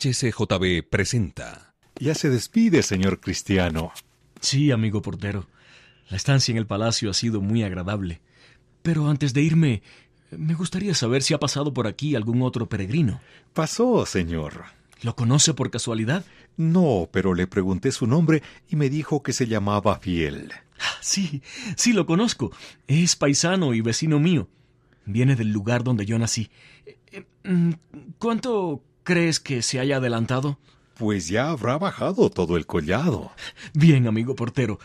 HCJB presenta. Ya se despide, señor Cristiano. Sí, amigo portero. La estancia en el palacio ha sido muy agradable. Pero antes de irme, me gustaría saber si ha pasado por aquí algún otro peregrino. Pasó, señor. ¿Lo conoce por casualidad? No, pero le pregunté su nombre y me dijo que se llamaba Fiel. Ah, Sí, sí lo conozco. Es paisano y vecino mío. Viene del lugar donde yo nací. Eh, eh, mm, ¿Cuánto crees que se haya adelantado? Pues ya habrá bajado todo el collado. Bien, amigo portero.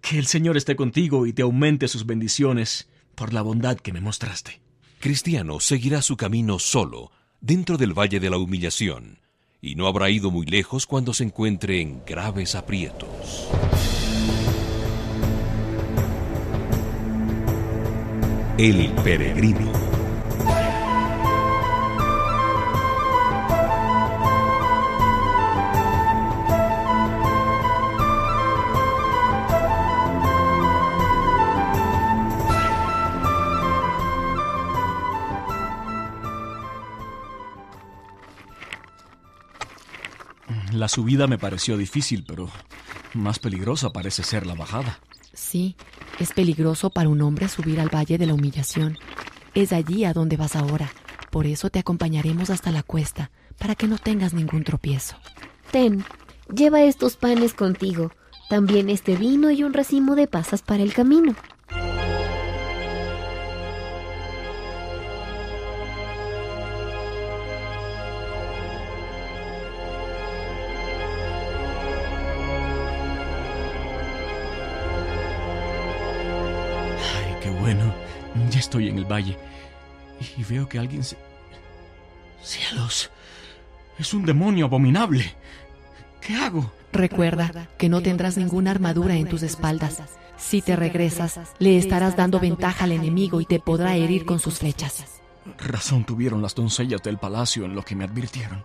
Que el Señor esté contigo y te aumente sus bendiciones por la bondad que me mostraste. Cristiano seguirá su camino solo, dentro del Valle de la Humillación, y no habrá ido muy lejos cuando se encuentre en graves aprietos. El peregrino. La subida me pareció difícil, pero más peligrosa parece ser la bajada. Sí, es peligroso para un hombre subir al Valle de la Humillación. Es allí a donde vas ahora. Por eso te acompañaremos hasta la cuesta, para que no tengas ningún tropiezo. Ten, lleva estos panes contigo, también este vino y un racimo de pasas para el camino. Estoy en el valle. Y veo que alguien se... ¡Cielos! Es un demonio abominable. ¿Qué hago? Recuerda que no tendrás ninguna armadura en tus espaldas. Si te regresas, le estarás dando ventaja al enemigo y te podrá herir con sus flechas. Razón tuvieron las doncellas del palacio en lo que me advirtieron.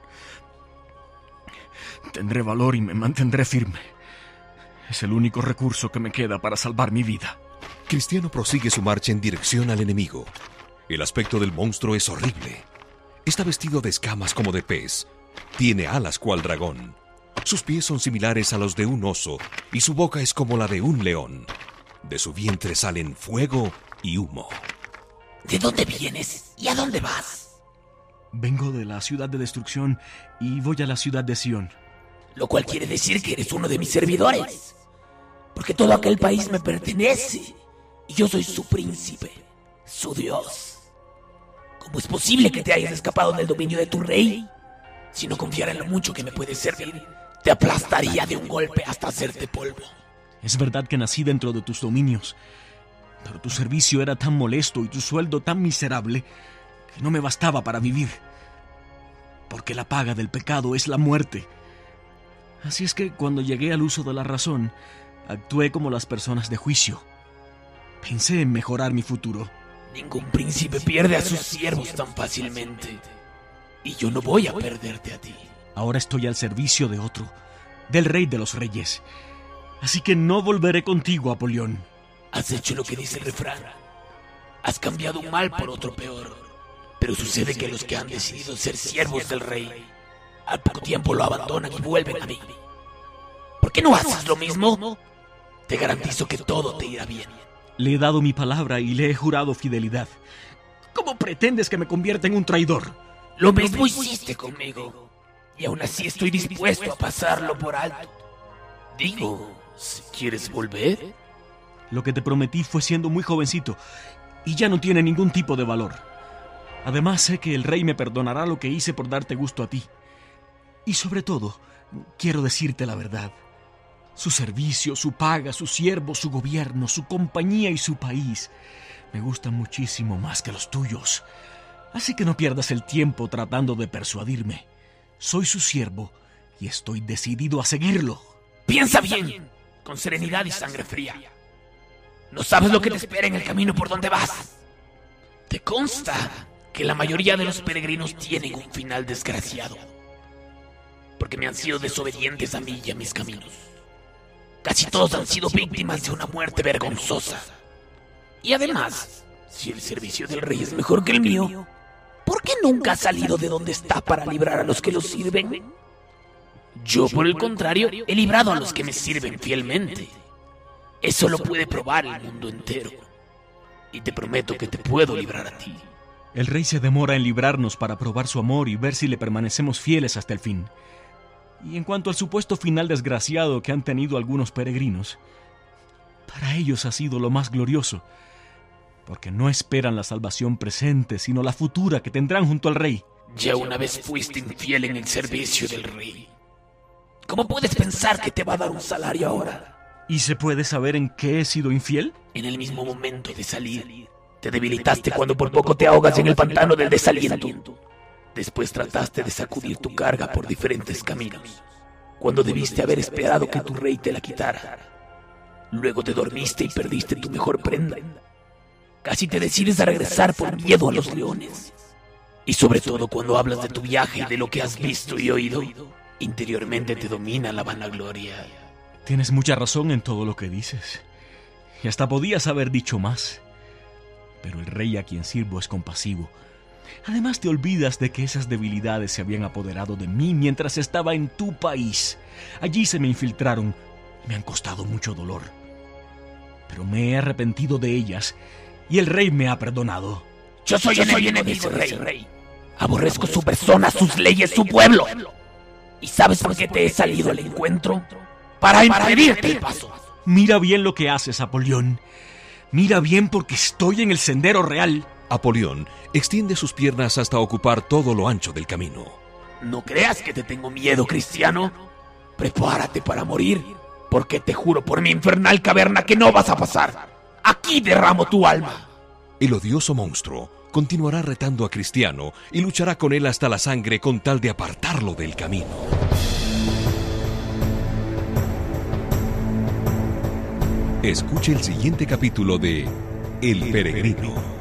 Tendré valor y me mantendré firme. Es el único recurso que me queda para salvar mi vida. Cristiano prosigue su marcha en dirección al enemigo. El aspecto del monstruo es horrible. Está vestido de escamas como de pez. Tiene alas cual dragón. Sus pies son similares a los de un oso y su boca es como la de un león. De su vientre salen fuego y humo. ¿De dónde vienes y a dónde vas? Vengo de la ciudad de destrucción y voy a la ciudad de Sion. Lo cual quiere decir que eres uno de mis servidores. Porque todo aquel país me pertenece. Y yo soy su príncipe, su dios. ¿Cómo es posible que te hayas escapado del dominio de tu rey? Si no confiara en lo mucho que me puedes servir, te aplastaría de un golpe hasta hacerte polvo. Es verdad que nací dentro de tus dominios, pero tu servicio era tan molesto y tu sueldo tan miserable que no me bastaba para vivir. Porque la paga del pecado es la muerte. Así es que cuando llegué al uso de la razón, actué como las personas de juicio. Pensé en mejorar mi futuro. Ningún príncipe pierde a sus siervos tan fácilmente. Y yo no voy a perderte a ti. Ahora estoy al servicio de otro, del rey de los reyes. Así que no volveré contigo, Apolión. Has hecho lo que dice el refrán. Has cambiado un mal por otro peor. Pero sucede que los que han decidido ser siervos del rey, al poco tiempo lo abandonan y vuelven a mí. ¿Por qué no haces lo mismo? Te garantizo que todo te irá bien. Le he dado mi palabra y le he jurado fidelidad. ¿Cómo pretendes que me convierta en un traidor? Lo mismo hiciste conmigo. Y aún así estoy dispuesto a pasarlo por alto. Digo, si quieres volver, Lo que te prometí fue siendo muy jovencito y ya no tiene ningún tipo de valor. Además sé que el rey me perdonará lo que hice por darte gusto a ti. Y sobre todo, quiero decirte la verdad. Su servicio, su paga, su siervo, su gobierno, su compañía y su país me gustan muchísimo más que los tuyos. Así que no pierdas el tiempo tratando de persuadirme. Soy su siervo y estoy decidido a seguirlo. piensa bien, con serenidad y sangre fría. No sabes lo que te espera en el camino por donde vas. Te consta que la mayoría de los peregrinos tienen un final desgraciado. Porque me han sido desobedientes a mí y a mis caminos. Casi todos han sido víctimas de una muerte vergonzosa. Y además, si el servicio del rey es mejor que el mío, ¿por qué nunca ha salido de donde está para librar a los que lo sirven? Yo, por el contrario, he librado a los que me sirven fielmente. Eso lo puede probar el mundo entero. Y te prometo que te puedo librar a ti. El rey se demora en librarnos para probar su amor y ver si le permanecemos fieles hasta el fin. Y en cuanto al supuesto final desgraciado que han tenido algunos peregrinos, para ellos ha sido lo más glorioso, porque no esperan la salvación presente, sino la futura que tendrán junto al rey. Ya una vez fuiste infiel en el servicio del rey. ¿Cómo puedes pensar que te va a dar un salario ahora? ¿Y se puede saber en qué he sido infiel? En el mismo momento de salir, te debilitaste cuando por poco te ahogas en el pantano del desaliento. Después trataste de sacudir tu carga por diferentes caminos, cuando debiste haber esperado que tu rey te la quitara. Luego te dormiste y perdiste tu mejor prenda. Casi te decides a regresar por miedo a los leones. Y sobre todo cuando hablas de tu viaje y de lo que has visto y oído, interiormente te domina la vanagloria. Tienes mucha razón en todo lo que dices. Y hasta podías haber dicho más. Pero el rey a quien sirvo es compasivo. Además te olvidas de que esas debilidades se habían apoderado de mí mientras estaba en tu país. Allí se me infiltraron y me han costado mucho dolor. Pero me he arrepentido de ellas y el rey me ha perdonado. Yo soy, Yo soy enemigo de ese rey. Aborrezco su persona, sus leyes, su pueblo. ¿Y sabes por qué te he salido al encuentro? Para impedirte el paso. Mira bien lo que haces, Apolión. Mira bien porque estoy en el sendero real. Apolión extiende sus piernas hasta ocupar todo lo ancho del camino. No creas que te tengo miedo, cristiano. Prepárate para morir, porque te juro por mi infernal caverna que no vas a pasar. Aquí derramo tu alma. El odioso monstruo continuará retando a Cristiano y luchará con él hasta la sangre con tal de apartarlo del camino. Escuche el siguiente capítulo de El Peregrino.